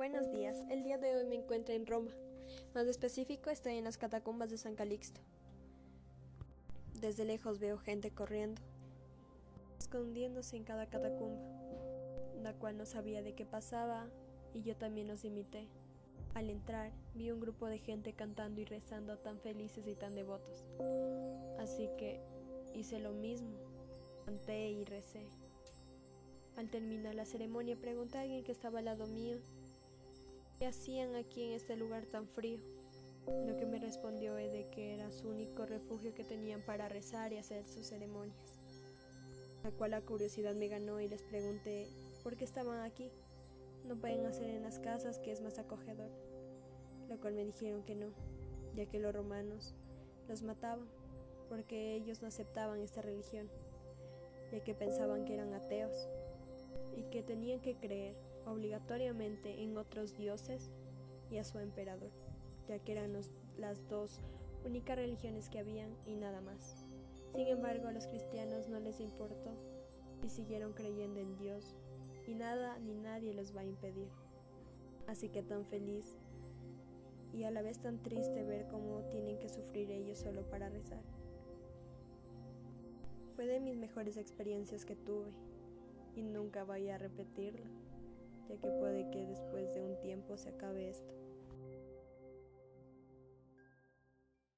Buenos días, el día de hoy me encuentro en Roma. Más específico, estoy en las catacumbas de San Calixto. Desde lejos veo gente corriendo, escondiéndose en cada catacumba, la cual no sabía de qué pasaba y yo también los imité. Al entrar, vi un grupo de gente cantando y rezando tan felices y tan devotos. Así que hice lo mismo, canté y recé. Al terminar la ceremonia pregunté a alguien que estaba al lado mío ¿Qué hacían aquí en este lugar tan frío? Lo que me respondió es de que era su único refugio que tenían para rezar y hacer sus ceremonias. La cual la curiosidad me ganó y les pregunté por qué estaban aquí. No pueden hacer en las casas que es más acogedor. Lo cual me dijeron que no, ya que los romanos los mataban porque ellos no aceptaban esta religión, ya que pensaban que eran ateos y que tenían que creer obligatoriamente en otros dioses y a su emperador, ya que eran las dos únicas religiones que habían y nada más. Sin embargo, a los cristianos no les importó y siguieron creyendo en Dios y nada ni nadie los va a impedir. Así que tan feliz y a la vez tan triste ver cómo tienen que sufrir ellos solo para rezar. Fue de mis mejores experiencias que tuve y nunca voy a repetirlo ya que puede que después de un tiempo se acabe esto.